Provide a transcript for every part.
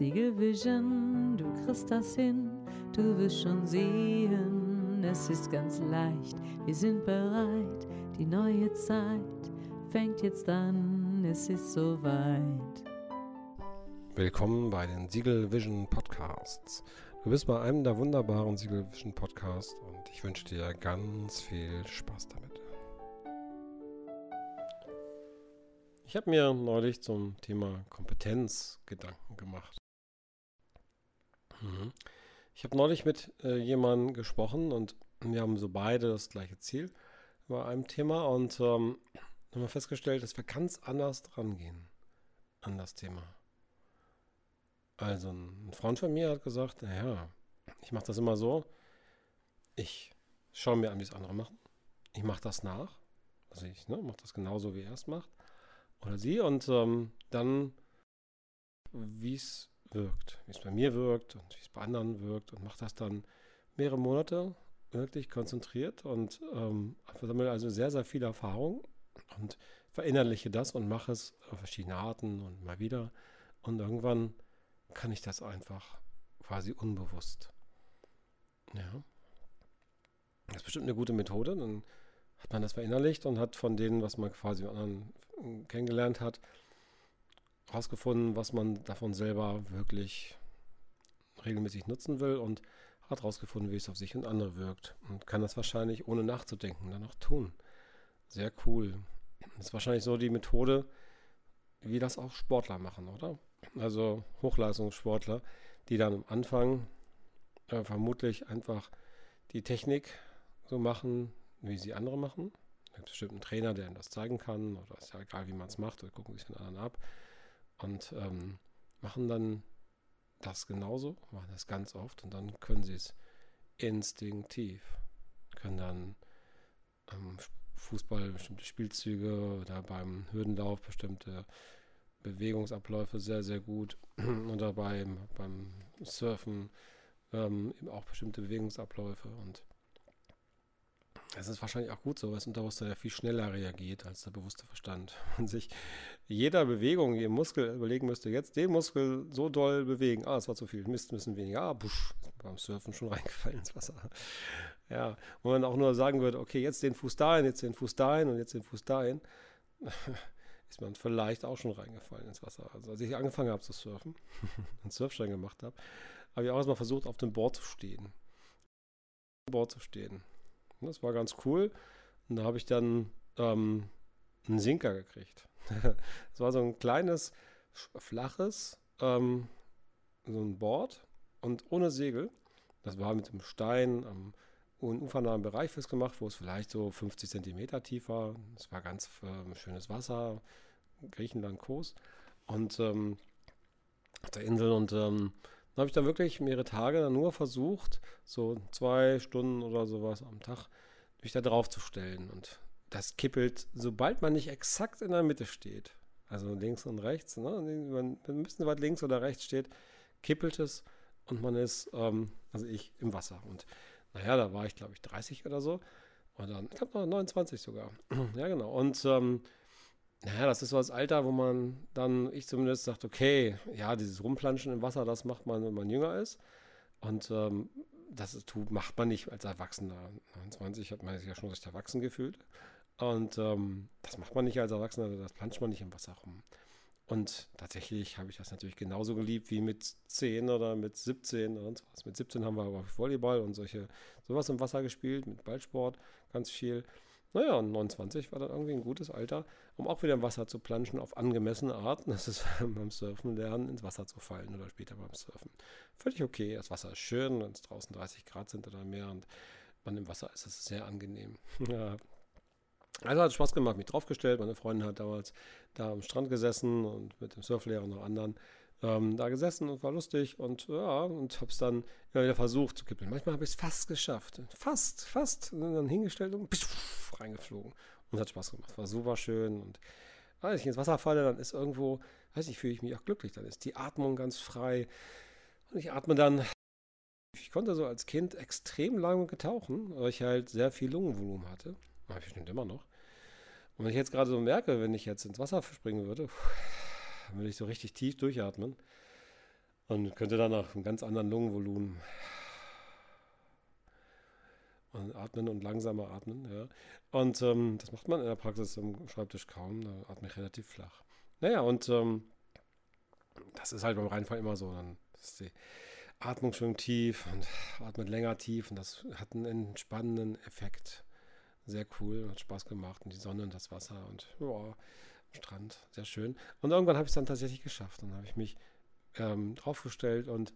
Siegelvision, du kriegst das hin, du wirst schon sehen, es ist ganz leicht, wir sind bereit, die neue Zeit fängt jetzt an, es ist soweit. Willkommen bei den Siegel Vision Podcasts. Du bist bei einem der wunderbaren Siegel Vision Podcasts und ich wünsche dir ganz viel Spaß damit. Ich habe mir neulich zum Thema Kompetenz Gedanken gemacht. Ich habe neulich mit äh, jemandem gesprochen und wir haben so beide das gleiche Ziel bei einem Thema und ähm, haben festgestellt, dass wir ganz anders dran gehen an das Thema. Also ein Freund von mir hat gesagt, naja, ich mache das immer so, ich schaue mir an, wie es andere machen, ich mache das nach, also ich ne, mache das genauso, wie er es macht oder sie und ähm, dann, wie es wirkt, wie es bei mir wirkt und wie es bei anderen wirkt und mache das dann mehrere Monate wirklich konzentriert und ähm, sammle also sehr, sehr viel Erfahrung und verinnerliche das und mache es auf verschiedene Arten und mal wieder. Und irgendwann kann ich das einfach quasi unbewusst. Ja. Das ist bestimmt eine gute Methode. Dann hat man das verinnerlicht und hat von denen, was man quasi anderen kennengelernt hat, herausgefunden, was man davon selber wirklich regelmäßig nutzen will und hat herausgefunden, wie es auf sich und andere wirkt und kann das wahrscheinlich ohne nachzudenken dann auch tun. Sehr cool. Das ist wahrscheinlich so die Methode, wie das auch Sportler machen, oder? Also Hochleistungssportler, die dann am Anfang äh, vermutlich einfach die Technik so machen, wie sie andere machen. Da gibt es bestimmt einen Trainer, der ihnen das zeigen kann, oder ist ja egal, wie man es macht, oder gucken sich den anderen ab und ähm, machen dann das genauso, machen das ganz oft und dann können sie es instinktiv, können dann ähm, Fußball bestimmte Spielzüge oder beim Hürdenlauf bestimmte Bewegungsabläufe sehr, sehr gut oder beim, beim Surfen ähm, eben auch bestimmte Bewegungsabläufe und es ist wahrscheinlich auch gut so, weil das Unterbewusstsein ja viel schneller reagiert als der bewusste Verstand. Und sich jeder Bewegung, jedem Muskel überlegen müsste, jetzt den Muskel so doll bewegen. Ah, es war zu viel, Mist, müssen weniger. Ah, busch, beim Surfen schon reingefallen ins Wasser. Ja, und man auch nur sagen würde, okay, jetzt den Fuß dahin, jetzt den Fuß dahin und jetzt den Fuß dahin, ist man vielleicht auch schon reingefallen ins Wasser. Also als ich angefangen habe zu surfen, einen Surfschein gemacht habe, habe ich auch erstmal versucht, auf dem Board zu stehen. Auf dem Board zu stehen. Das war ganz cool. Und da habe ich dann ähm, einen Sinker gekriegt. das war so ein kleines, flaches, ähm, so ein Board und ohne Segel. Das war mit einem Stein am ufernahen Bereich festgemacht, wo es vielleicht so 50 Zentimeter tief war. Es war ganz äh, schönes Wasser, Griechenland, Kos. Und ähm, auf der Insel und ähm, dann habe ich dann wirklich mehrere Tage dann nur versucht, so zwei Stunden oder sowas am Tag, mich da drauf zu stellen. Und das kippelt, sobald man nicht exakt in der Mitte steht, also links und rechts, ne, wenn ein bisschen weit links oder rechts steht, kippelt es und man ist, ähm, also ich, im Wasser. Und naja, da war ich, glaube ich, 30 oder so. Und dann, ich glaube noch 29 sogar. ja, genau. Und ähm, naja, das ist so das Alter, wo man dann, ich zumindest, sagt, okay, ja, dieses Rumplanschen im Wasser, das macht man, wenn man jünger ist. Und ähm, das tut, macht man nicht als Erwachsener. 29 hat man sich ja schon recht erwachsen gefühlt. Und ähm, das macht man nicht als Erwachsener, das planscht man nicht im Wasser rum. Und tatsächlich habe ich das natürlich genauso geliebt wie mit 10 oder mit 17 oder sonst. Mit 17 haben wir aber Volleyball und solche sowas im Wasser gespielt, mit Ballsport ganz viel. Naja, und 29 war dann irgendwie ein gutes Alter, um auch wieder im Wasser zu planschen auf angemessene Art. Das ist beim Surfen lernen, ins Wasser zu fallen oder später beim Surfen. Völlig okay. Das Wasser ist schön, wenn es draußen 30 Grad sind oder mehr und man im Wasser ist, ist es sehr angenehm. Ja. Also hat Spaß gemacht, mich draufgestellt. Meine Freundin hat damals da am Strand gesessen und mit dem Surflehrer und noch anderen ähm, da gesessen und war lustig und ja, und habe es dann immer wieder versucht zu kippeln. Manchmal habe ich es fast geschafft. Fast, fast. Und dann hingestellt und pff, reingeflogen. Und hat Spaß gemacht. War super schön. Und als ich ins Wasser falle, dann ist irgendwo, weiß ich, fühle ich mich auch glücklich. Dann ist die Atmung ganz frei. Und ich atme dann. Ich konnte so als Kind extrem lange getauchen, weil ich halt sehr viel Lungenvolumen hatte. Habe ich bestimmt immer noch. Und wenn ich jetzt gerade so merke, wenn ich jetzt ins Wasser springen würde, würde ich so richtig tief durchatmen. Und könnte dann nach einem ganz anderen Lungenvolumen und atmen und langsamer atmen. Ja. Und ähm, das macht man in der Praxis am Schreibtisch kaum. Da atme ich relativ flach. Naja, und ähm, das ist halt beim Reinfall immer so. Dann ist die Atmung schön tief und atmet länger tief und das hat einen entspannenden Effekt. Sehr cool, hat Spaß gemacht und die Sonne und das Wasser und ja, Strand, sehr schön. Und irgendwann habe ich es dann tatsächlich geschafft. Dann habe ich mich ähm, draufgestellt und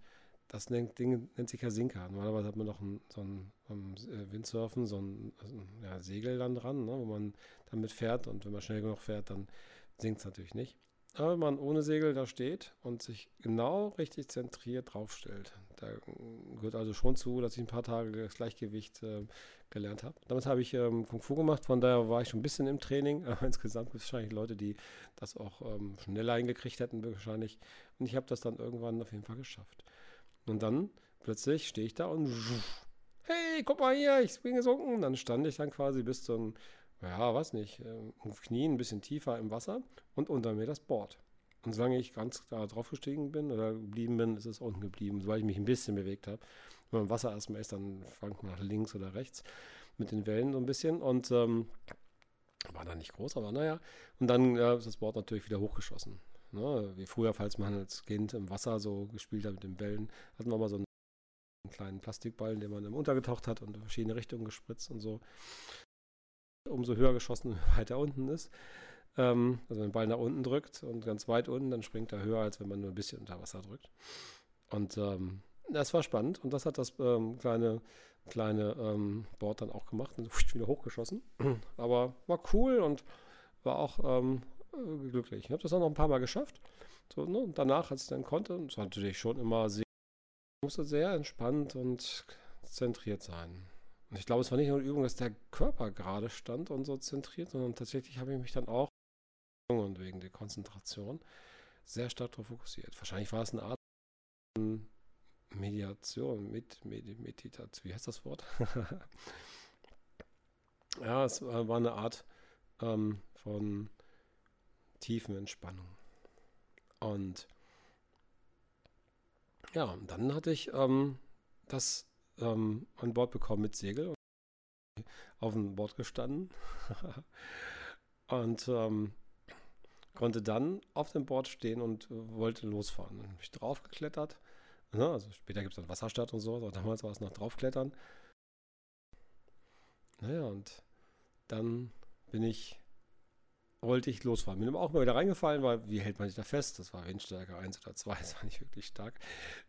das nennt, Ding nennt sich ja Sinker. Normalerweise hat man noch ein, so ein, um, äh, Windsurfen, so ein, also ein ja, Segel dann dran, ne, wo man damit fährt und wenn man schnell genug fährt, dann sinkt es natürlich nicht. Aber wenn man ohne Segel da steht und sich genau richtig zentriert draufstellt, da gehört also schon zu, dass ich ein paar Tage das Gleichgewicht äh, gelernt habe. Damit habe ich ähm, Kung Fu gemacht, von daher war ich schon ein bisschen im Training. Aber insgesamt gibt es wahrscheinlich Leute, die das auch ähm, schneller hingekriegt hätten, wahrscheinlich. Und ich habe das dann irgendwann auf jeden Fall geschafft. Und dann plötzlich stehe ich da und hey, guck mal hier, ich bin gesunken. Dann stand ich dann quasi bis zum ja, weiß nicht, äh, auf Knien ein bisschen tiefer im Wasser und unter mir das Board. Und solange ich ganz da drauf gestiegen bin oder geblieben bin, ist es unten geblieben, sobald ich mich ein bisschen bewegt habe. Wenn man im Wasser erstmal ist, dann fangt man nach links oder rechts mit den Wellen so ein bisschen und ähm, war da nicht groß, aber naja. Und dann äh, ist das Board natürlich wieder hochgeschossen. Ne? Wie früher, falls man als Kind im Wasser so gespielt hat mit den Bällen, hatten wir mal so einen kleinen Plastikball, den man im untergetaucht hat und in verschiedene Richtungen gespritzt und so umso höher geschossen, weiter unten ist. Ähm, also wenn man den Ball nach unten drückt und ganz weit unten, dann springt er höher, als wenn man nur ein bisschen unter Wasser drückt. Und ähm, das war spannend und das hat das ähm, kleine, kleine ähm, Board dann auch gemacht und wieder hochgeschossen. Aber war cool und war auch ähm, äh, glücklich. Ich habe das dann noch ein paar Mal geschafft. So, ne? Und danach, als ich dann konnte, und es war natürlich schon immer sehr, musste sehr entspannt und zentriert sein. Und ich glaube, es war nicht nur eine Übung, dass der Körper gerade stand und so zentriert, sondern tatsächlich habe ich mich dann auch und wegen der Konzentration sehr stark darauf fokussiert. Wahrscheinlich war es eine Art von Mediation, mit Medi Meditation, wie heißt das Wort? ja, es war eine Art ähm, von tiefen Entspannung. Und ja, dann hatte ich ähm, das ähm, an Bord bekommen mit Segel und auf dem Board gestanden und ähm, konnte dann auf dem Board stehen und äh, wollte losfahren. Dann bin ich draufgeklettert. Ne? Also später gibt es dann Wasserstadt und so, aber damals war es noch draufklettern. Naja, und dann bin ich wollte ich losfahren. Bin auch mal wieder reingefallen, weil wie hält man sich da fest? Das war Windstärke 1 oder 2, das war nicht wirklich stark.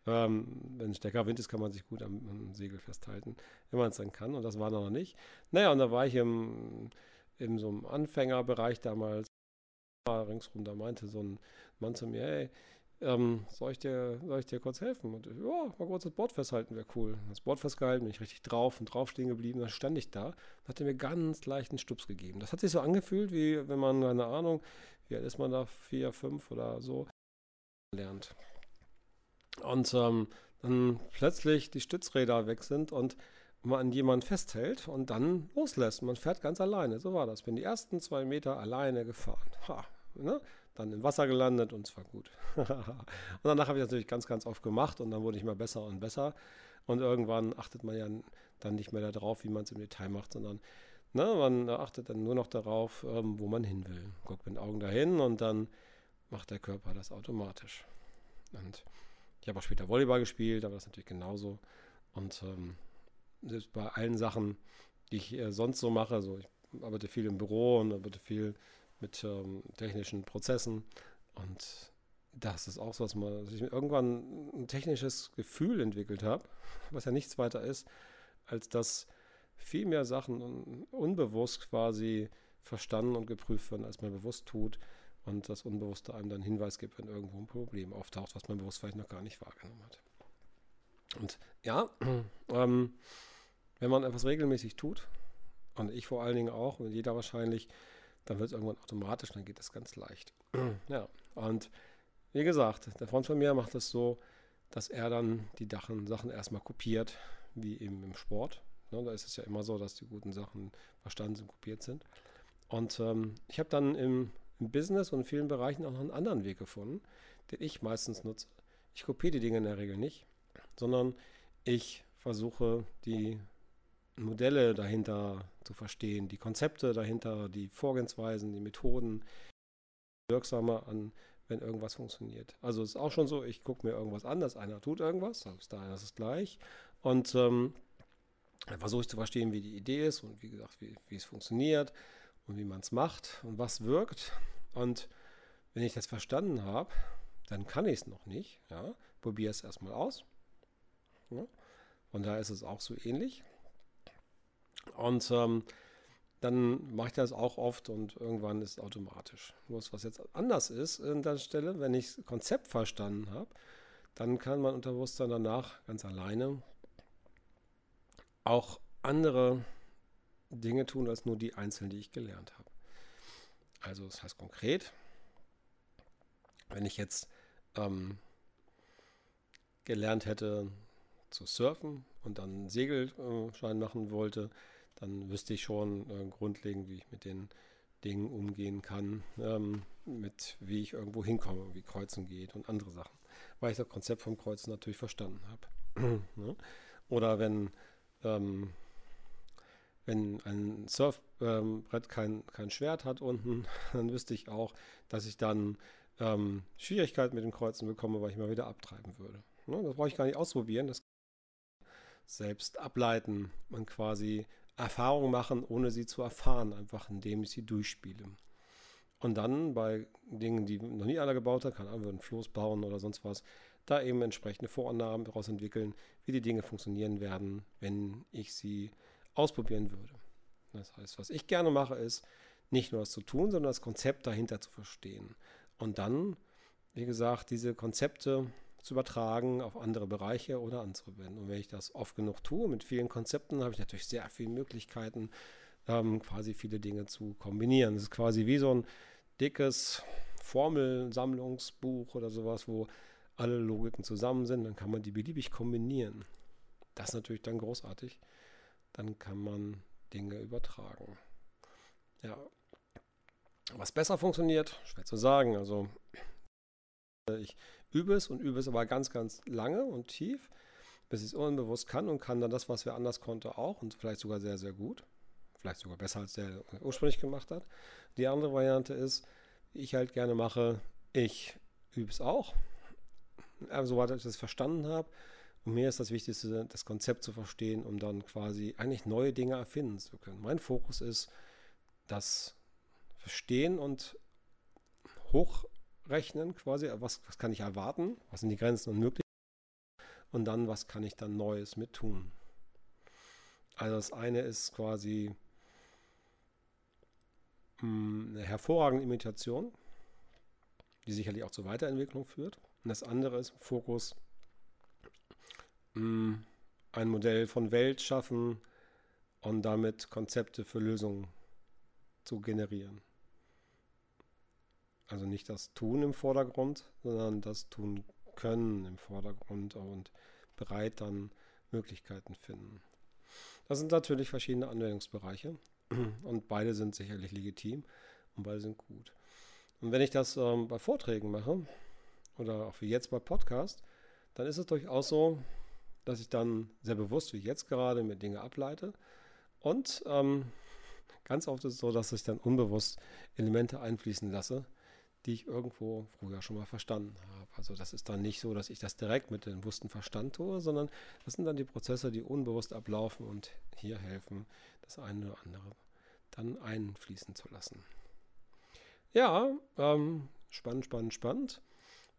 Ähm, wenn stärker Wind ist, kann man sich gut am, am Segel festhalten, wenn man es dann kann. Und das war noch nicht. Naja, und da war ich im, in so einem Anfängerbereich damals. Ringsrum, da meinte so ein Mann zu mir, hey, ähm, soll, ich dir, soll ich dir kurz helfen? Und ja, mal kurz das Board festhalten, wäre cool. Das Board festgehalten, bin ich richtig drauf und drauf stehen geblieben. Dann stand ich da und hat er mir ganz leichten Stups gegeben. Das hat sich so angefühlt, wie wenn man, keine Ahnung, wie alt ist man da, vier, fünf oder so, lernt. Und ähm, dann plötzlich die Stützräder weg sind und man an jemanden festhält und dann loslässt. Man fährt ganz alleine. So war das. Bin die ersten zwei Meter alleine gefahren. Ha, ne? Dann im Wasser gelandet und es war gut. und danach habe ich natürlich ganz, ganz oft gemacht und dann wurde ich immer besser und besser. Und irgendwann achtet man ja dann nicht mehr darauf, wie man es im Detail macht, sondern ne, man achtet dann nur noch darauf, ähm, wo man hin will. Guckt mit den Augen dahin und dann macht der Körper das automatisch. Und ich habe auch später Volleyball gespielt, aber das ist natürlich genauso. Und ähm, selbst bei allen Sachen, die ich äh, sonst so mache, also ich arbeite viel im Büro und arbeite viel mit ähm, technischen Prozessen. Und das ist auch so, dass, man, dass ich irgendwann ein technisches Gefühl entwickelt habe, was ja nichts weiter ist, als dass viel mehr Sachen unbewusst quasi verstanden und geprüft werden, als man bewusst tut. Und das Unbewusste einem dann Hinweis gibt, wenn irgendwo ein Problem auftaucht, was man bewusst vielleicht noch gar nicht wahrgenommen hat. Und ja, ähm, wenn man etwas regelmäßig tut, und ich vor allen Dingen auch, und jeder wahrscheinlich, dann wird es irgendwann automatisch, dann geht es ganz leicht. ja, und wie gesagt, der Freund von mir macht das so, dass er dann die Sachen, Sachen erstmal kopiert, wie eben im Sport. Ne, da ist es ja immer so, dass die guten Sachen verstanden und kopiert sind. Und ähm, ich habe dann im, im, Business und in vielen Bereichen auch noch einen anderen Weg gefunden, den ich meistens nutze. Ich kopiere die Dinge in der Regel nicht, sondern ich versuche die Modelle dahinter zu verstehen, die Konzepte dahinter, die Vorgehensweisen, die Methoden wirksamer an, wenn irgendwas funktioniert. Also es ist auch schon so, ich gucke mir irgendwas an, dass einer tut irgendwas, das da ist gleich. Und ähm, versuche ich zu verstehen, wie die Idee ist und wie gesagt, wie, wie es funktioniert und wie man es macht und was wirkt. Und wenn ich das verstanden habe, dann kann ich es noch nicht. Ja? Probiere es erstmal aus. Ja? Von daher ist es auch so ähnlich. Und ähm, dann mache ich das auch oft und irgendwann ist es automatisch. Bloß was jetzt anders ist an der Stelle, wenn ich das Konzept verstanden habe, dann kann mein Unterbewusstsein danach ganz alleine auch andere Dinge tun als nur die einzelnen, die ich gelernt habe. Also das heißt konkret, wenn ich jetzt ähm, gelernt hätte zu surfen und dann Segelschein machen wollte, dann wüsste ich schon äh, grundlegend, wie ich mit den Dingen umgehen kann, ähm, mit wie ich irgendwo hinkomme, wie Kreuzen geht und andere Sachen, weil ich das Konzept vom Kreuzen natürlich verstanden habe. ne? Oder wenn ähm, wenn ein Surfbrett kein, kein Schwert hat unten, dann wüsste ich auch, dass ich dann ähm, Schwierigkeiten mit den Kreuzen bekomme, weil ich mal wieder abtreiben würde. Ne? Das brauche ich gar nicht ausprobieren, das selbst ableiten und quasi Erfahrungen machen, ohne sie zu erfahren, einfach indem ich sie durchspiele. Und dann bei Dingen, die noch nie einer gebaut hat, kann einfach ein Floß bauen oder sonst was, da eben entsprechende Vorannahmen daraus entwickeln, wie die Dinge funktionieren werden, wenn ich sie ausprobieren würde. Das heißt, was ich gerne mache, ist nicht nur das zu tun, sondern das Konzept dahinter zu verstehen. Und dann, wie gesagt, diese Konzepte zu übertragen auf andere Bereiche oder anzuwenden. Und wenn ich das oft genug tue, mit vielen Konzepten, habe ich natürlich sehr viele Möglichkeiten, ähm, quasi viele Dinge zu kombinieren. Das ist quasi wie so ein dickes Formelsammlungsbuch oder sowas, wo alle Logiken zusammen sind, dann kann man die beliebig kombinieren. Das ist natürlich dann großartig. Dann kann man Dinge übertragen. Ja. Was besser funktioniert, schwer zu sagen. Also ich übe es und übe es aber ganz, ganz lange und tief, bis ich es unbewusst kann und kann dann das, was wer anders konnte, auch und vielleicht sogar sehr, sehr gut. Vielleicht sogar besser, als der ursprünglich gemacht hat. Die andere Variante ist, ich halt gerne mache, ich übe es auch, soweit ich das verstanden habe. Und mir ist das Wichtigste, das Konzept zu verstehen, um dann quasi eigentlich neue Dinge erfinden zu können. Mein Fokus ist das Verstehen und Hochrechnen quasi. Was, was kann ich erwarten? Was sind die Grenzen und Möglichkeiten? Und dann, was kann ich dann Neues mit tun? Also das eine ist quasi hm, eine hervorragende Imitation, die sicherlich auch zur Weiterentwicklung führt. Und das andere ist Fokus, mm, ein Modell von Welt schaffen und damit Konzepte für Lösungen zu generieren. Also nicht das Tun im Vordergrund, sondern das Tun können im Vordergrund und bereit dann Möglichkeiten finden. Das sind natürlich verschiedene Anwendungsbereiche und beide sind sicherlich legitim und beide sind gut. Und wenn ich das ähm, bei Vorträgen mache, oder auch wie jetzt bei Podcast, dann ist es durchaus so, dass ich dann sehr bewusst, wie jetzt gerade, mir Dinge ableite. Und ähm, ganz oft ist es so, dass ich dann unbewusst Elemente einfließen lasse, die ich irgendwo früher schon mal verstanden habe. Also das ist dann nicht so, dass ich das direkt mit dem bewussten Verstand tue, sondern das sind dann die Prozesse, die unbewusst ablaufen und hier helfen, das eine oder andere dann einfließen zu lassen. Ja, ähm, spannend, spannend, spannend.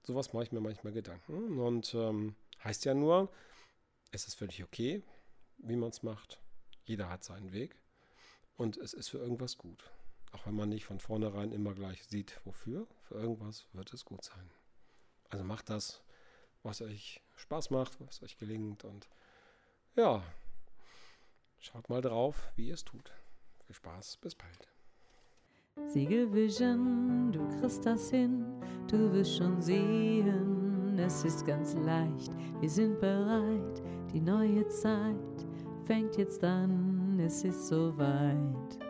Sowas mache ich mir manchmal Gedanken. Und ähm, heißt ja nur, es ist völlig okay, wie man es macht. Jeder hat seinen Weg. Und es ist für irgendwas gut. Auch wenn man nicht von vornherein immer gleich sieht, wofür. Für irgendwas wird es gut sein. Also macht das, was euch Spaß macht, was euch gelingt. Und ja, schaut mal drauf, wie ihr es tut. Viel Spaß, bis bald. Siegelvision, du kriegst das hin, du wirst schon sehen, es ist ganz leicht, wir sind bereit, die neue Zeit fängt jetzt an, es ist soweit.